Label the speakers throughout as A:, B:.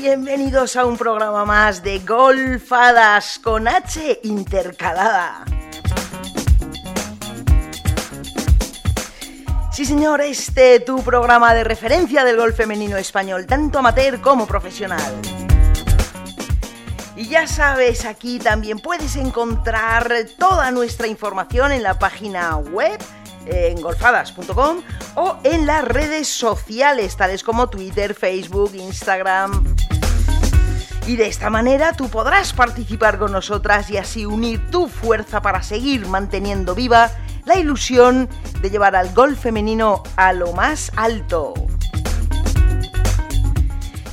A: Bienvenidos a un programa más de Golfadas con H intercalada. Sí, señor, este tu programa de referencia del golf femenino español, tanto amateur como profesional. Y ya sabes, aquí también puedes encontrar toda nuestra información en la página web en golfadas.com o en las redes sociales tales como Twitter, Facebook, Instagram. Y de esta manera tú podrás participar con nosotras y así unir tu fuerza para seguir manteniendo viva la ilusión de llevar al golf femenino a lo más alto.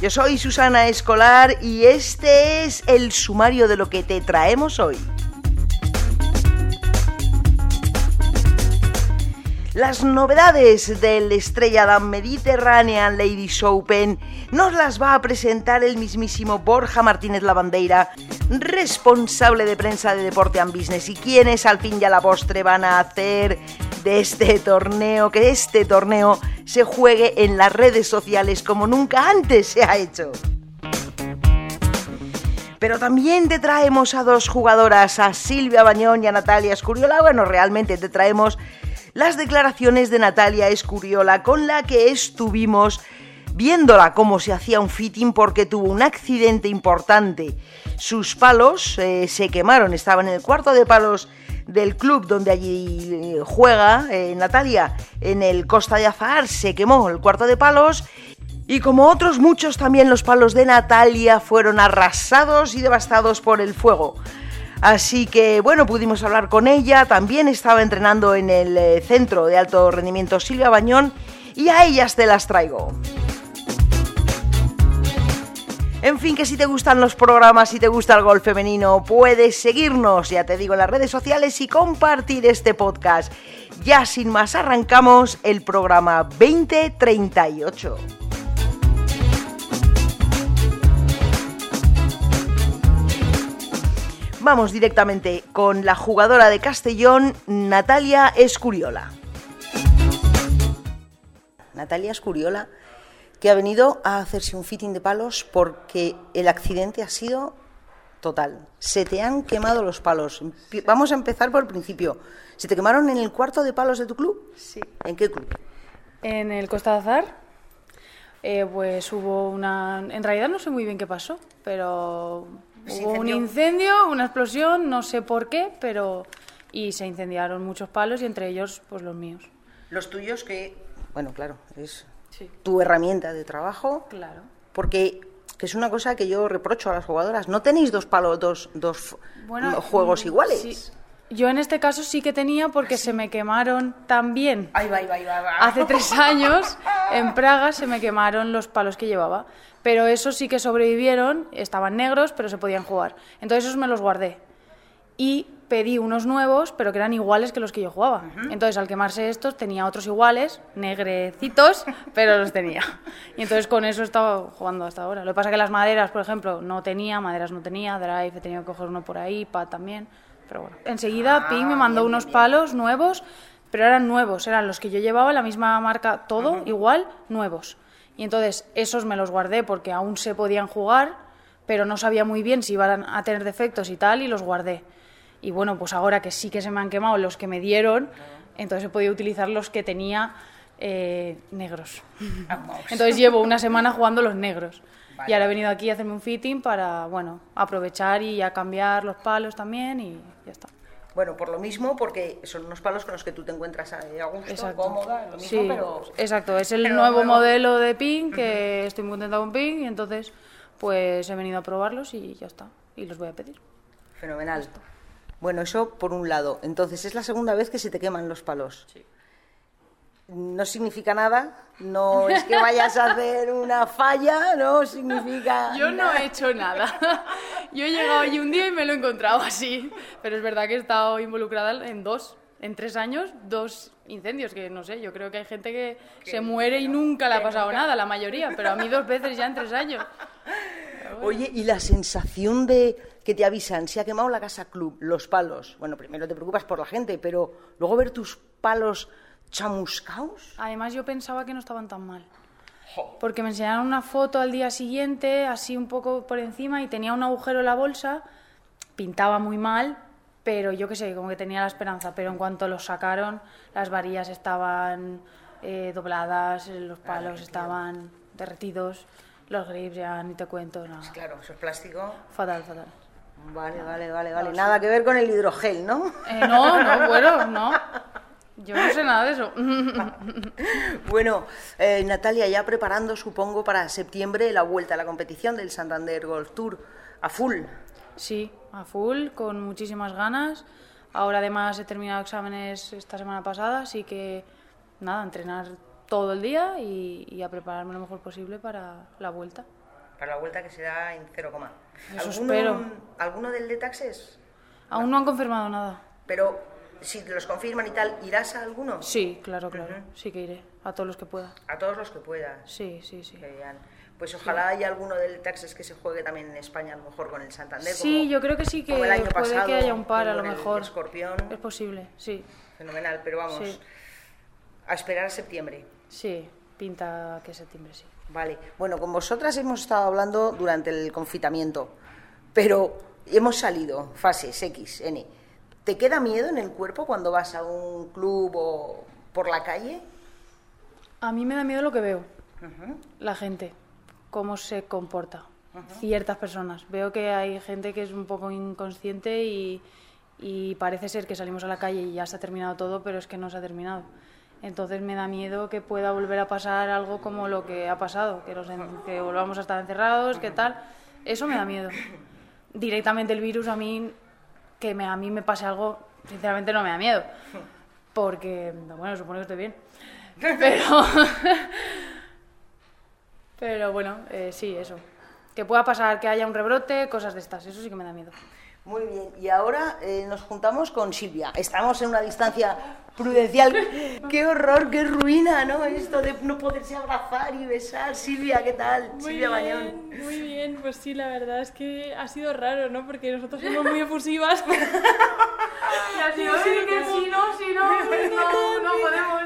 A: Yo soy Susana Escolar y este es el sumario de lo que te traemos hoy. Las novedades del Estrella Mediterranean Ladies Open nos las va a presentar el mismísimo Borja Martínez Lavandeira, responsable de prensa de Deporte and Business y quienes al fin y a la postre van a hacer de este torneo, que este torneo se juegue en las redes sociales como nunca antes se ha hecho. Pero también te traemos a dos jugadoras, a Silvia Bañón y a Natalia Escuriola. Bueno, realmente te traemos las declaraciones de Natalia Escuriola con la que estuvimos viéndola cómo se hacía un fitting porque tuvo un accidente importante. Sus palos eh, se quemaron, estaba en el cuarto de palos del club donde allí eh, juega eh, Natalia, en el Costa de Azahar, se quemó el cuarto de palos y como otros muchos también los palos de Natalia fueron arrasados y devastados por el fuego. Así que bueno, pudimos hablar con ella, también estaba entrenando en el eh, centro de alto rendimiento Silvia Bañón y a ellas te las traigo. En fin, que si te gustan los programas, si te gusta el golf femenino, puedes seguirnos, ya te digo, en las redes sociales y compartir este podcast. Ya sin más, arrancamos el programa 2038. Vamos directamente con la jugadora de Castellón, Natalia Escuriola. Natalia Escuriola, que ha venido a hacerse un fitting de palos porque el accidente ha sido total. Se te han quemado los palos. Vamos a empezar por el principio. ¿Se te quemaron en el cuarto de palos de tu club?
B: Sí.
A: ¿En qué club?
B: En el Costa de Azar, eh, pues hubo una... En realidad no sé muy bien qué pasó, pero
A: ¿Se
B: hubo un incendio, una explosión, no sé por qué, pero... Y se incendiaron muchos palos y entre ellos, pues los míos.
A: Los tuyos que, bueno, claro, es
B: Sí.
A: tu herramienta de trabajo.
B: Claro.
A: Porque que es una cosa que yo reprocho a las jugadoras. No tenéis dos palos, dos, dos
B: Bueno,
A: juegos
B: mm,
A: iguales.
B: sí. Yo en este caso sí que tenía porque se me quemaron también.
A: Ahí va, ahí va, ahí va.
B: Hace tres años en Praga se me quemaron los palos que llevaba, pero esos sí que sobrevivieron, estaban negros, pero se podían jugar. Entonces esos me los guardé y pedí unos nuevos, pero que eran iguales que los que yo jugaba. Entonces al quemarse estos tenía otros iguales, negrecitos, pero los tenía. Y entonces con eso he estado jugando hasta ahora. Lo que pasa que las maderas, por ejemplo, no tenía, maderas no tenía, drive he tenido que coger uno por ahí, pad también, pero bueno. Enseguida Ping me mandó unos palos nuevos, pero eran nuevos, eran los que yo llevaba, la misma marca, todo igual, nuevos. Y entonces esos me los guardé porque aún se podían jugar, pero no sabía muy bien si iban a tener defectos y tal, y los guardé. Y bueno, pues ahora que sí que se me han quemado los que me dieron, entonces he podido utilizar los que tenía eh, negros. Entonces llevo una semana jugando los negros. Y ahora he venido aquí a hacerme un fitting para, bueno, aprovechar y a cambiar los palos también y ya está.
A: Bueno, por lo mismo, porque son unos palos con los que tú te encuentras a gusto,
B: Exacto.
A: cómoda, lo mismo,
B: Sí,
A: pero...
B: exacto. Es el
A: pero
B: nuevo modelo de PIN que estoy muy contenta con PIN y entonces pues he venido a probarlos y ya está. Y los voy a pedir.
A: Fenomenal. Bueno, eso por un lado. Entonces, es la segunda vez que se te queman los palos. No significa nada, no es que vayas a hacer una falla, no significa...
B: Yo no
A: nada.
B: he hecho nada. Yo he llegado un día y me lo he encontrado así. Pero es verdad que he estado involucrada en dos, en tres años, dos incendios, que no sé, yo creo que hay gente que se muere y nunca le ha pasado nada, la mayoría, pero a mí dos veces ya en tres años.
A: Oye, y la sensación de que te avisan, se ha quemado la casa club, los palos. Bueno, primero te preocupas por la gente, pero luego ver tus palos chamuscaos.
B: Además yo pensaba que no estaban tan mal. Porque me enseñaron una foto al día siguiente, así un poco por encima, y tenía un agujero en la bolsa, pintaba muy mal, pero yo qué sé, como que tenía la esperanza. Pero en cuanto los sacaron, las varillas estaban eh, dobladas, los palos estaban derretidos, los grips ya ni te cuento nada.
A: Claro, eso es plástico.
B: Fatal, fatal.
A: Vale, vale, vale, vale. Nada que ver con el hidrogel, ¿no?
B: Eh, no, no, bueno, no. Yo no sé nada de eso.
A: bueno, eh, Natalia, ya preparando, supongo, para septiembre la vuelta a la competición del Santander Golf Tour a full.
B: Sí, a full, con muchísimas ganas. Ahora además he terminado exámenes esta semana pasada, así que nada, entrenar todo el día y, a prepararme lo mejor posible para la vuelta.
A: Para la vuelta que será en 0,
B: Eso espero.
A: ¿Alguno del de taxes?
B: Aún no han confirmado nada.
A: Pero si los confirman y tal, ¿irás a alguno?
B: Sí, claro, claro. Sí que iré. A todos los que pueda.
A: A todos los que puedas.
B: Sí, sí, sí.
A: Pues ojalá haya alguno del Taxes que se juegue también en España, a lo mejor con el Santander.
B: Sí, yo creo que sí que puede que haya un par, a lo mejor.
A: Escorpión.
B: Es posible, sí.
A: Fenomenal, pero vamos. A esperar a septiembre.
B: Sí, pinta que septiembre sí.
A: Vale. Bueno, con vosotras hemos estado hablando durante el confitamiento, pero hemos salido, fases X, N. ¿Te queda miedo en el cuerpo cuando vas a un club o por la calle?
B: A mí me da miedo lo que veo. La gente cómo se comporta ciertas personas. Veo que hay gente que es un poco inconsciente y, parece ser que salimos a la calle y ya se ha terminado todo, pero es que no se ha terminado. Entonces me da miedo que pueda volver a pasar algo como lo que ha pasado, que, que volvamos a estar encerrados, que tal. Eso me da miedo. Directamente el virus a mí, que me, a mí me pase algo, sinceramente no me da miedo. Porque, bueno, supongo que estoy bien. Pero, pero bueno, eh, sí, eso. Que pueda pasar que haya un rebrote, cosas de estas, eso sí que me da miedo.
A: Muy bien, y ahora eh, nos juntamos con Silvia. Estamos en una distancia prudencial. qué horror, qué ruina, ¿no? Esto de no poderse abrazar y besar. Silvia, ¿qué tal? Silvia
C: Bañón. Muy bien, pues sí, la verdad es que ha sido raro, ¿no? Porque nosotros somos muy efusivas.
B: sí, que sí, no, sí, no, no, no podemos.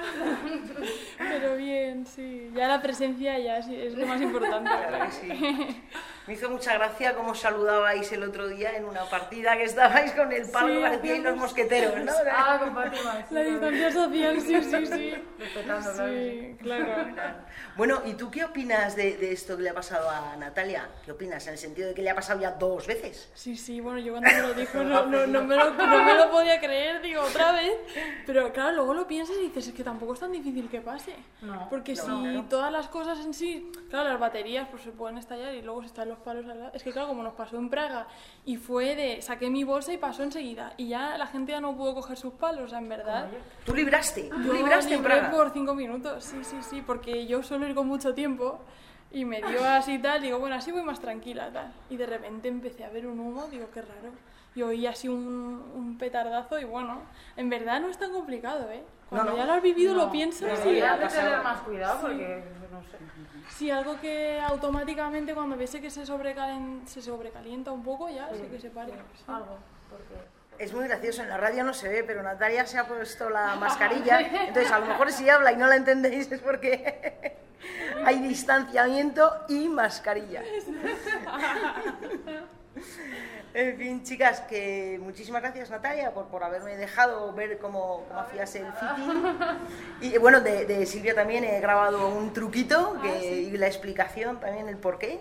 C: Pero bien, sí. Ya la presencia ya es, lo más importante. Claro sí.
A: Me hizo mucha gracia cómo saludabais el otro día en una partida que estabais con el palo, sí, parecíais los mosqueteros, ¿no?
B: Ah, con
C: La distancia social, sí, sí, sí. Respetando, sí, claro.
A: Bueno, ¿y tú qué opinas de, de, esto que le ha pasado a Natalia? ¿Qué opinas? En el sentido de que le ha pasado ya dos veces.
C: Sí, sí, bueno, yo cuando me lo dijo no, no, no, me, lo, no me lo podía creer, digo, otra vez. Pero claro, luego lo piensas y dices, es que tampoco es tan difícil que pase. No, Porque si todas las cosas en sí, claro, las baterías pues se pueden estallar y luego se están los palos al lado. Es que claro, como nos pasó en Praga y fue de, saqué mi bolsa y pasó enseguida. Y ya la gente ya no pudo coger sus palos, o sea, en verdad.
A: ¿Tú libraste?
C: ¿Tú libraste en Praga? por cinco minutos, sí, sí, sí, porque yo suelo ir con mucho tiempo y me dio así tal, digo, bueno, así voy más tranquila tal. Y de repente empecé a ver un humo, digo, qué raro. Y oí así un, un petardazo y bueno, en verdad no es tan complicado, ¿eh? Cuando ya lo has vivido lo piensas
B: sí, y... Hay que tener más cuidado porque, no sé.
C: Sí, algo que automáticamente cuando ves que se, sobrecalen, se sobrecalienta un poco ya, sí, que se pare.
B: Algo, porque
A: es muy gracioso, en la radio no se ve, pero Natalia se ha puesto la mascarilla, entonces a lo mejor si habla y no la entendéis es porque hay distanciamiento y mascarilla. En fin, chicas, que muchísimas gracias Natalia por, por haberme dejado ver cómo, cómo hacías el fitting. Y bueno, de, Silvia también he grabado un truquito ah, y la explicación también, el porqué.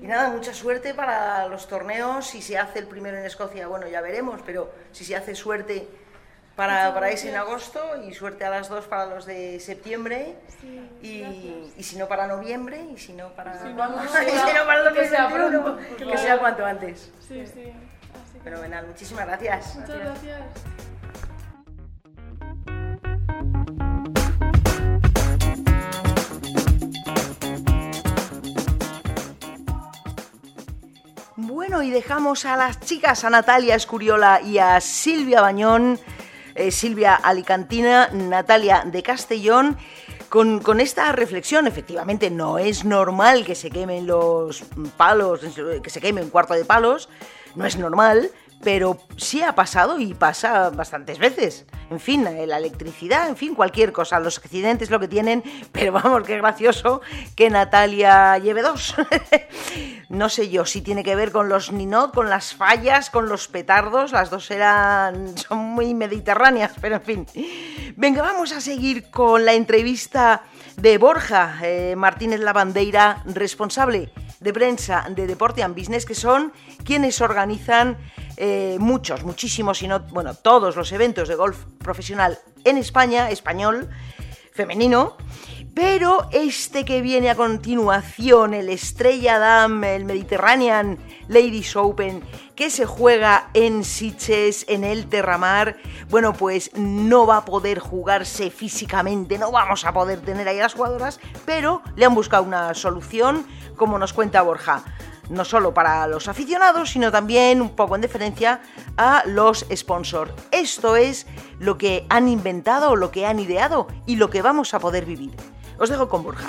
A: Y nada, mucha suerte para los torneos. Si se hace el primero en Escocia, bueno, ya veremos, pero si se hace suerte para, para ese en agosto y suerte a las dos para los de septiembre y, y, si no para noviembre y si no para, si no, para los que sea pronto, que sea cuanto antes.
C: Sí, sí.
A: Fenomenal, muchísimas gracias.
C: Muchas gracias.
A: Bueno, y dejamos a las chicas, a Natalia Escuriola y a Silvia Bañón, eh, Silvia Alicantina, Natalia de Castellón, con, con, esta reflexión. Efectivamente, no es normal que se quemen los palos, que se quemen un cuarto de palos, no es normal, pero sí ha pasado y pasa bastantes veces. En fin, eh, la electricidad, en fin, cualquier cosa. Los accidentes lo que tienen, pero vamos, qué gracioso que Natalia lleve dos. no sé yo si tiene que ver con los ninot, con las fallas, con los petardos. Las dos eran, son muy mediterráneas, pero en fin. Venga, vamos a seguir con la entrevista de Borja eh, Martínez Lavandeira, responsable de prensa de Deporte and Business, que son quienes organizan eh, muchos, muchísimos, si no, bueno, todos los eventos de golf profesional en España, español, femenino. Pero este que viene a continuación, el Estrella Dam, el Mediterranean Ladies Open, que se juega en Sitges, en el Terramar, bueno, pues no va a poder jugarse físicamente, no vamos a poder tener ahí a las jugadoras, pero le han buscado una solución, como nos cuenta Borja no solo para los aficionados, sino también un poco en deferencia a los sponsors. Esto es lo que han inventado, lo que han ideado y lo que vamos a poder vivir. Os dejo con Borja.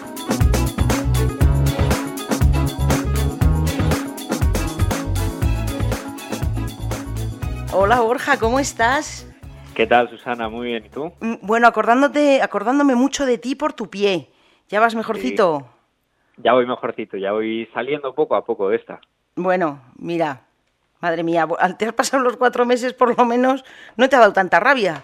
A: Hola Borja, ¿cómo estás?
D: ¿Qué tal, Susana? Muy bien, ¿y tú?
A: Mm, bueno, acordándote, acordándome mucho de ti por tu pie. ¿Ya vas mejorcito?
D: Ya voy mejorcito, ya voy saliendo poco a poco de esta.
A: Bueno, mira, madre mía, al te has pasado los cuatro meses por lo menos, no te ha dado tanta rabia.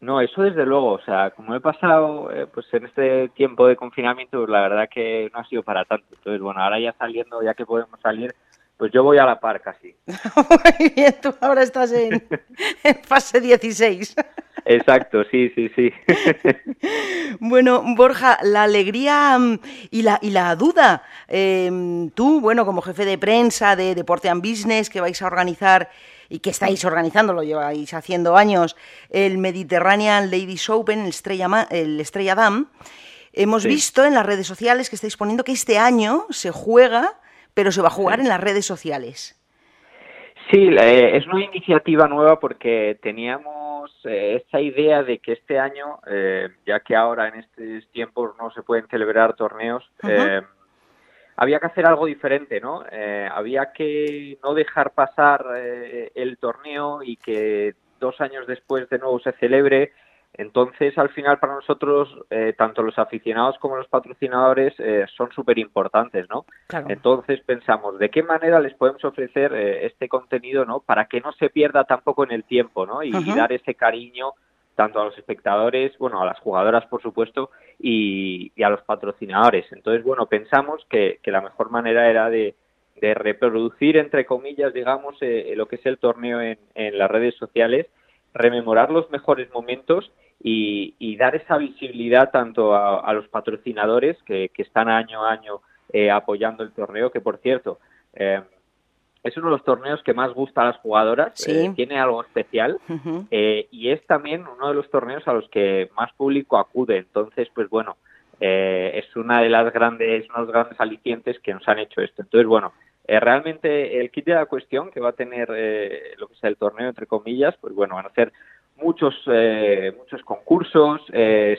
D: No, eso desde luego, o sea, como he pasado eh, pues en este tiempo de confinamiento, pues la verdad que no ha sido para tanto. Entonces, bueno, ahora ya saliendo, ya que podemos salir, pues yo voy a la par casi.
A: Muy bien, tú ahora estás en, fase 16.
D: Exacto, sí, sí, sí.
A: bueno, Borja, la alegría mm, y la, y la duda. Em, tú, bueno, como jefe de prensa de Deporte and Business, que vais a organizar y que estáis organizando, lo lleváis haciendo años, el Mediterranean Ladies Open, el Estrella, el Estrella Dam. Hemos visto en las redes sociales que estáis poniendo que este año se juega, pero se va a jugar en las redes sociales.
D: Sí, eh, es una iniciativa nueva porque teníamos eh, esta idea de que este año, eh, ya que ahora en estos tiempos no se pueden celebrar torneos, había que hacer algo diferente, ¿no? Eh, había que no dejar pasar eh, el torneo y que dos años después de nuevo se celebre. Entonces, al final, para nosotros, eh, tanto los aficionados como los patrocinadores son súper importantes, ¿no? Entonces, pensamos, ¿de qué manera les podemos ofrecer este contenido, ¿no? Para que no se pierda tampoco en el tiempo, ¿no? Y, y dar ese cariño tanto a los espectadores, bueno, a las jugadoras, por supuesto, y, a los patrocinadores. Entonces, bueno, pensamos que, la mejor manera era de, reproducir, entre comillas, digamos, eh, lo que es el torneo en, las redes sociales, rememorar los mejores momentos y, dar esa visibilidad tanto a, los patrocinadores que, están año a año eh, apoyando el torneo, que por cierto, eh, es uno de los torneos que más gusta a las jugadoras, eh, tiene algo especial eh, y es también uno de los torneos a los que más público acude. Entonces, pues bueno, eh, es una de las grandes, uno de los grandes alicientes que nos han hecho esto. Entonces, bueno, realmente el kit de la cuestión que va a tener lo que sea el torneo, entre comillas, pues bueno, van a ser muchos, muchos concursos,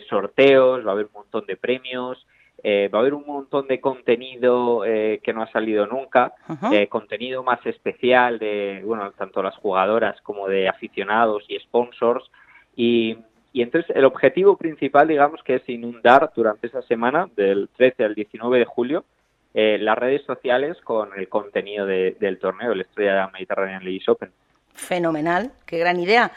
D: sorteos, va a haber un montón de premios. Eh, va a haber un montón de contenido eh, que no ha salido nunca, eh, contenido más especial de, bueno, tanto las jugadoras como de aficionados y sponsors. Y, y entonces el objetivo principal, digamos, que es inundar durante esa semana, del 13 al 19 de julio, las redes sociales con el contenido del torneo, el Estrella Mediterranean Ladies Open.
A: Fenomenal, qué gran idea.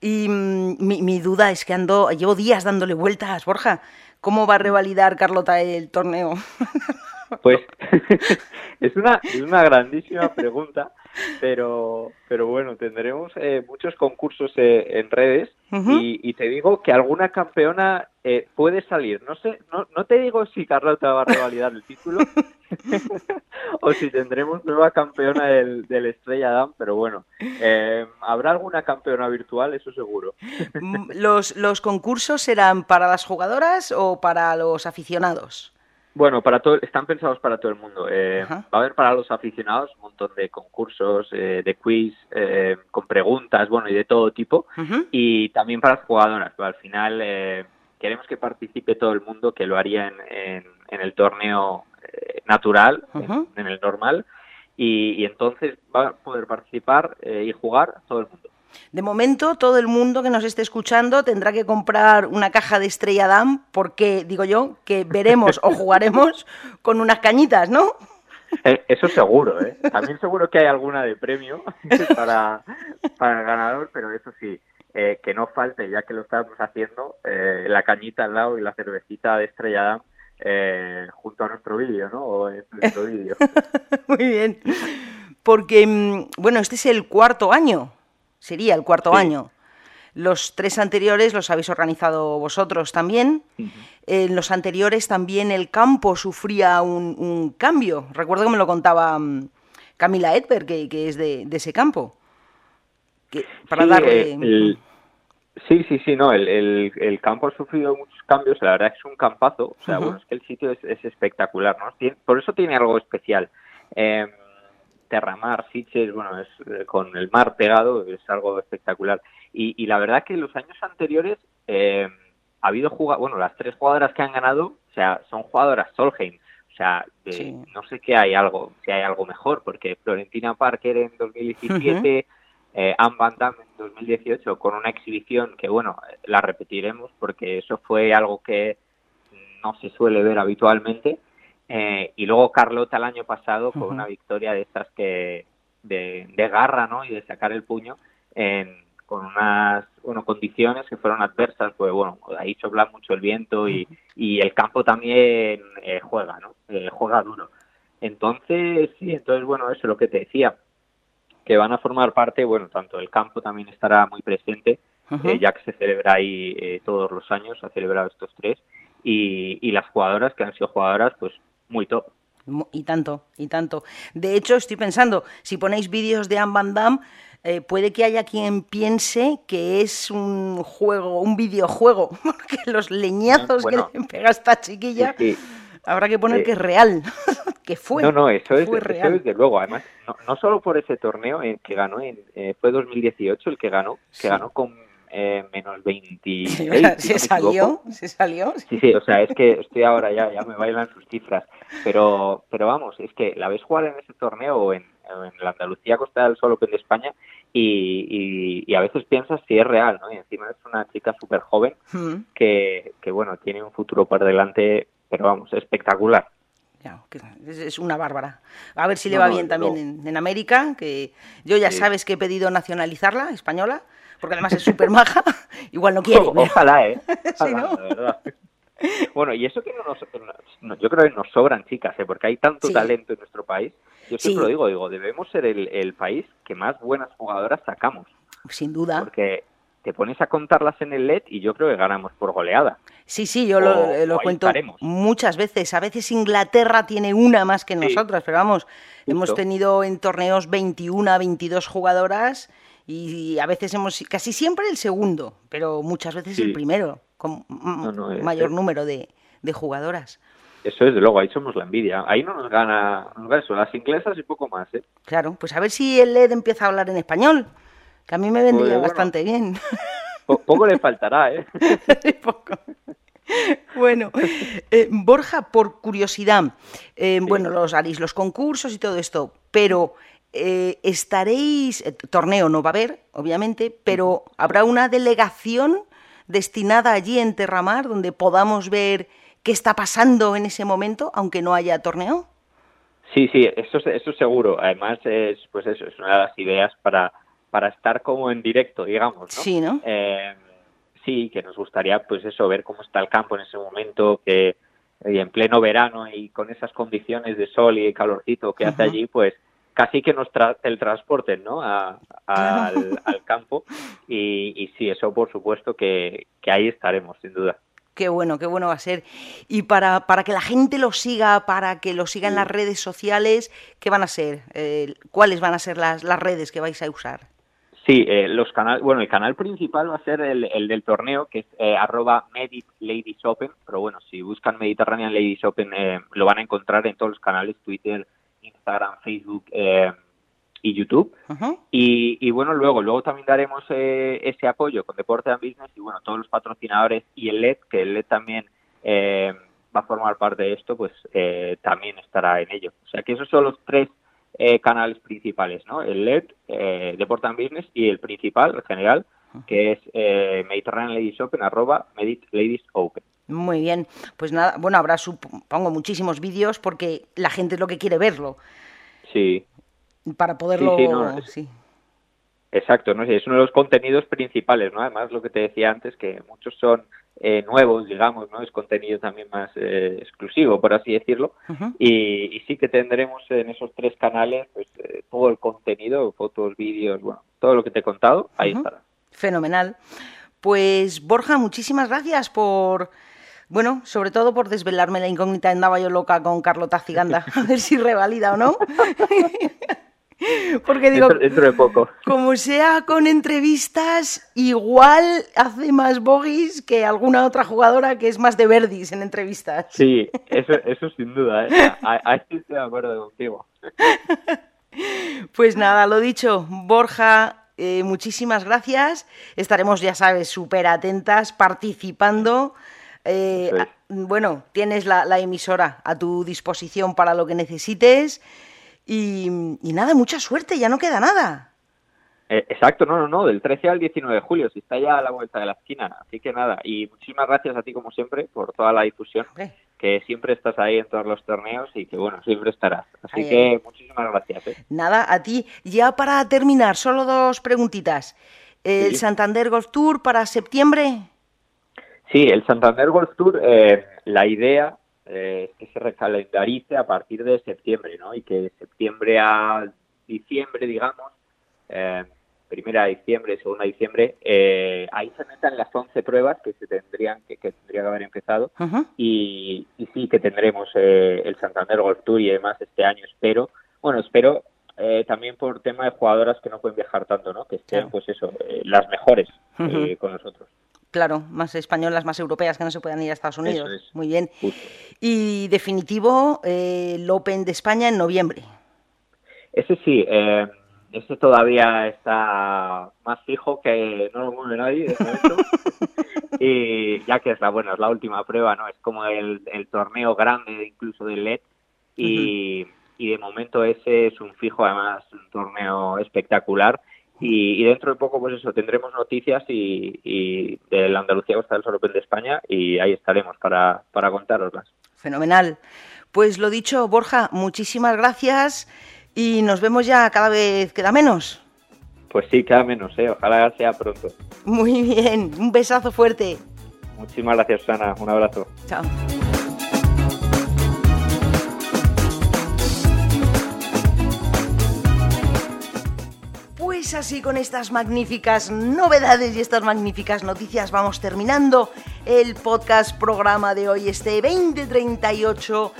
A: Y mm, mi, mi, duda es que ando, llevo días dándole vueltas, Borja. ¿Cómo va a revalidar Carlota el torneo?
D: Pues es una, es una grandísima pregunta, pero, pero bueno, tendremos eh, muchos concursos eh, en redes y, te digo que alguna campeona eh, puede salir. No sé, no, no te digo si Carlota va a revalidar el título o si tendremos nueva campeona del, del Estrella Damm, pero bueno, habrá alguna campeona virtual, eso seguro.
A: Mm, ¿Los, ¿Los concursos serán para las jugadoras o para los aficionados?
D: Bueno, para todo, están pensados para todo el mundo. Eh, va a haber para los aficionados un montón de concursos, eh, de quiz, eh, con preguntas, bueno, y de todo tipo. Y también para las jugadoras. al final queremos que participe todo el mundo, que lo haría en, en, el torneo natural, en, el normal. y, entonces va a poder participar eh, y jugar todo el mundo.
A: De momento, todo el mundo que nos esté escuchando tendrá que comprar una caja de Estrella Damm porque, digo yo, que veremos o jugaremos con unas cañitas, ¿no?
D: Eh, eso seguro, ¿eh? También seguro que hay alguna de premio para, para el ganador, pero eso sí, eh, que no falte, ya que lo estamos haciendo, eh, la cañita al lado y la cervecita de Estrella Damm eh, junto a nuestro vídeo, ¿no? O en nuestro vídeo.
A: Muy bien. Porque, mm, bueno, este es el cuarto año, sería el cuarto año. Los tres anteriores los habéis organizado vosotros también. En los anteriores también el campo sufría un, cambio. Recuerdo que me lo contaba mm, Camila Edberg, que, es de, ese campo.
D: Que, para darle... Sí, sí, sí, no, el, el, campo ha sufrido muchos cambios, la verdad es un campazo, o sea, bueno, es que el sitio es, espectacular, ¿no? por eso tiene algo especial. Eh, Terramar, Sitges, bueno, es, eh, con el mar pegado, es algo espectacular. Y, y la verdad que los años anteriores eh, ha habido jugadoras, bueno, las tres jugadoras que han ganado, o sea, son jugadoras Solheim, o sea, no sé qué hay algo, si hay algo mejor, porque Florentina Parker en 2017 eh, Anne Van Damme en 2018 con una exhibición que, bueno, la repetiremos porque eso fue algo que no se suele ver habitualmente. Eh, y luego Carlota el año pasado con una victoria de estas que de, garra ¿no? y de sacar el puño en, con unas bueno, condiciones que fueron adversas, pues bueno, ahí sopla mucho el viento y, y el campo también eh, juega, ¿no? Eh, juega duro. Entonces, sí, entonces bueno, eso es lo que te decía que van a formar parte, bueno, tanto el campo también estará muy presente, eh, ya que se celebra ahí eh, todos los años, ha celebrado estos tres, y, y, las jugadoras, que han sido jugadoras, pues muy top.
A: Y tanto, y tanto. De hecho, estoy pensando, si ponéis vídeos de Anne Van Damme, eh, puede que haya quien piense que es un juego, un videojuego, porque los leñazos que le pega esta chiquilla... Habrá que poner que es real, que fue.
D: No, no, eso es, real. desde luego. Además, no, no, solo por ese torneo en que ganó, en, eh, fue 2018 el que ganó, que ganó con eh, menos 26.
A: ¿Se salió? ¿Se salió?
D: Sí, sí, o sea, es que estoy ahora ya, ya me bailan sus cifras. Pero, pero vamos, es que la ves jugar en ese torneo o en, en la Andalucía Costa del Sol Open de España y, y, a veces piensas si es real, ¿no? Y encima es una chica súper joven mm. que, que, bueno, tiene un futuro por delante pero vamos, espectacular.
A: es una bárbara. A ver si le va bien también en, América, que yo ya sabes que he pedido nacionalizarla, española, porque además es súper maja, igual no quiere.
D: Ojalá, ¿eh? Bueno, y eso que no nos, yo creo que nos sobran chicas, ¿eh? porque hay tanto talento en nuestro país. Yo siempre lo digo, digo, debemos ser el, el país que más buenas jugadoras sacamos.
A: Sin duda.
D: Porque te pones a contarlas en el LED y yo creo que ganamos por goleada.
A: Sí, sí, yo lo, eh, cuento muchas veces. A veces Inglaterra tiene una más que nosotras, pero vamos, hemos tenido en torneos 21, 22 jugadoras y a veces hemos, casi siempre el segundo, pero muchas veces el primero, con mayor número de, jugadoras.
D: Eso es, de luego, ahí somos la envidia. Ahí no nos gana, eso, las inglesas y poco más, ¿eh?
A: Claro, pues a ver si el LED empieza a hablar en español que a mí me vendría pues, bastante bien.
D: poco le faltará, ¿eh? poco.
A: Bueno, eh, Borja, por curiosidad, eh, bueno, los haréis los concursos y todo esto, pero eh, estaréis, torneo no va a haber, obviamente, pero habrá una delegación destinada allí en Terramar donde podamos ver qué está pasando en ese momento, aunque no haya torneo.
D: Sí, sí, eso, eso seguro. Además, es, pues eso es una de las ideas para para estar como en directo, digamos, ¿no?
A: Sí, ¿no?
D: Eh, sí, que nos gustaría, pues eso, ver cómo está el campo en ese momento, que en pleno verano y con esas condiciones de sol y calorcito que hace allí, pues casi que nos tra el transporte, ¿no? al, campo y, y, sí, eso por supuesto que, que ahí estaremos, sin duda.
A: Qué bueno, qué bueno va a ser. Y para, para que la gente lo siga, para que lo siga en las redes sociales, ¿qué van a ser? Eh, ¿Cuáles van a ser las, las redes que vais a usar?
D: Sí, eh, los canales, bueno, el canal principal va a ser el, del torneo, que es eh, arroba Medit Ladies Open, pero bueno, si buscan Mediterranean Ladies Open eh, lo van a encontrar en todos los canales, Twitter, Instagram, Facebook y YouTube. y, y, bueno, luego luego también daremos ese apoyo con Deporte and Business y bueno, todos los patrocinadores y el LED, que el LED también va a formar parte de esto, pues también estará en ello. O sea que esos son los tres eh, canales principales, ¿no? El LED, eh, Deport and Business y el principal, el general, que es eh, Mediterranean Ladies Open, arroba Medit Ladies Open.
A: Muy bien, pues nada, bueno, habrá supongo muchísimos vídeos porque la gente es lo que quiere verlo.
D: Sí.
A: Para poderlo...
D: Sí, Exacto, ¿no? es uno de los contenidos principales, ¿no? Además, lo que te decía antes, que muchos son eh, nuevos, digamos, ¿no? Es contenido también más eh, exclusivo, por así decirlo. y, sí que tendremos en esos tres canales pues, eh, todo el contenido, fotos, vídeos, bueno, todo lo que te he contado, ahí estará.
A: Fenomenal. Pues Borja, muchísimas gracias por, bueno, sobre todo por desvelarme la incógnita Andaba yo loca con Carlota Ciganda, a ver si revalida o no. Porque digo,
D: dentro, de poco.
A: como sea con entrevistas, igual hace más bogies que alguna otra jugadora que es más de verdis en entrevistas.
D: Sí, eso, eso sin duda, ¿eh? ahí estoy de acuerdo contigo.
A: Pues nada, lo dicho, Borja, eh, muchísimas gracias. Estaremos, ya sabes, súper atentas, participando. Eh, bueno, tienes la emisora a tu disposición para lo que necesites. Y, nada, mucha suerte, ya no queda nada.
D: Eh, exacto, no, no, no, del 13 al 19 de julio, si está ya a la vuelta de la esquina. Así que nada, y muchísimas gracias a ti como siempre por toda la difusión, que siempre estás ahí en todos los torneos y que bueno, siempre estarás. Así que muchísimas gracias. ¿eh?
A: Nada, a ti. Ya para terminar, solo dos preguntitas. ¿El Santander Golf Tour para septiembre?
D: Sí, el Santander Golf Tour, eh, la idea eh, que se recalendarice a partir de septiembre, ¿no? Y que de septiembre a diciembre, digamos, eh, primera de diciembre, segunda de diciembre, eh, ahí se metan las 11 pruebas que se tendrían que, que tendría que haber empezado y, sí que tendremos eh, el Santander Golf Tour y demás este año, espero. Bueno, espero también por tema de jugadoras que no pueden viajar tanto, ¿no? Que estén, pues eso, las mejores con nosotros.
A: Claro, más españolas, más europeas que no se puedan ir a Estados Unidos. Muy bien. Y definitivo, eh, el Open de España en noviembre.
D: Ese sí, eh, ese todavía está más fijo que no lo mueve nadie. y ya que es la buena, es la última prueba, ¿no? Es como el, torneo grande incluso del LED. Y, y de momento ese es un fijo, además, un torneo espectacular y, dentro de poco, pues eso, tendremos noticias y, y del Andalucía Costa del Sol Open de España y ahí estaremos para, para contároslas.
A: Fenomenal. Pues lo dicho, Borja, muchísimas gracias y nos vemos ya cada vez queda menos.
D: Pues sí, queda menos, ¿eh? ojalá sea pronto.
A: Muy bien, un besazo fuerte.
D: Muchísimas gracias, Susana. Un abrazo.
A: Chao. Pues así con estas magníficas novedades y estas magníficas noticias vamos terminando el podcast programa de hoy, este 2038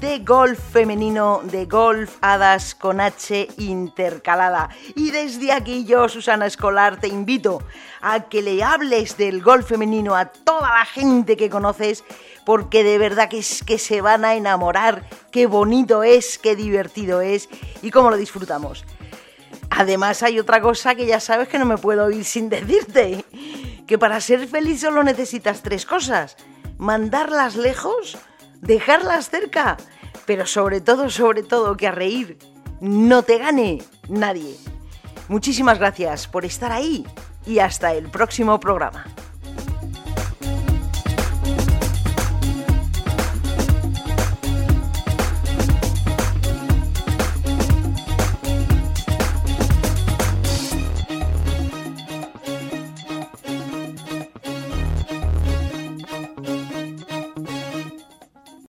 A: de golf femenino, de golf hadas con H intercalada. Y desde aquí yo, Susana Escolar, te invito a que le hables del golf femenino a toda la gente que conoces, porque de verdad que es que se van a enamorar, qué bonito es, qué divertido es y cómo lo disfrutamos. Además hay otra cosa que ya sabes que no me puedo ir sin decirte, que para ser feliz solo necesitas tres cosas, mandarlas lejos, dejarlas cerca, pero sobre todo, sobre todo, que a reír no te gane nadie. Muchísimas gracias por estar ahí y hasta el próximo programa.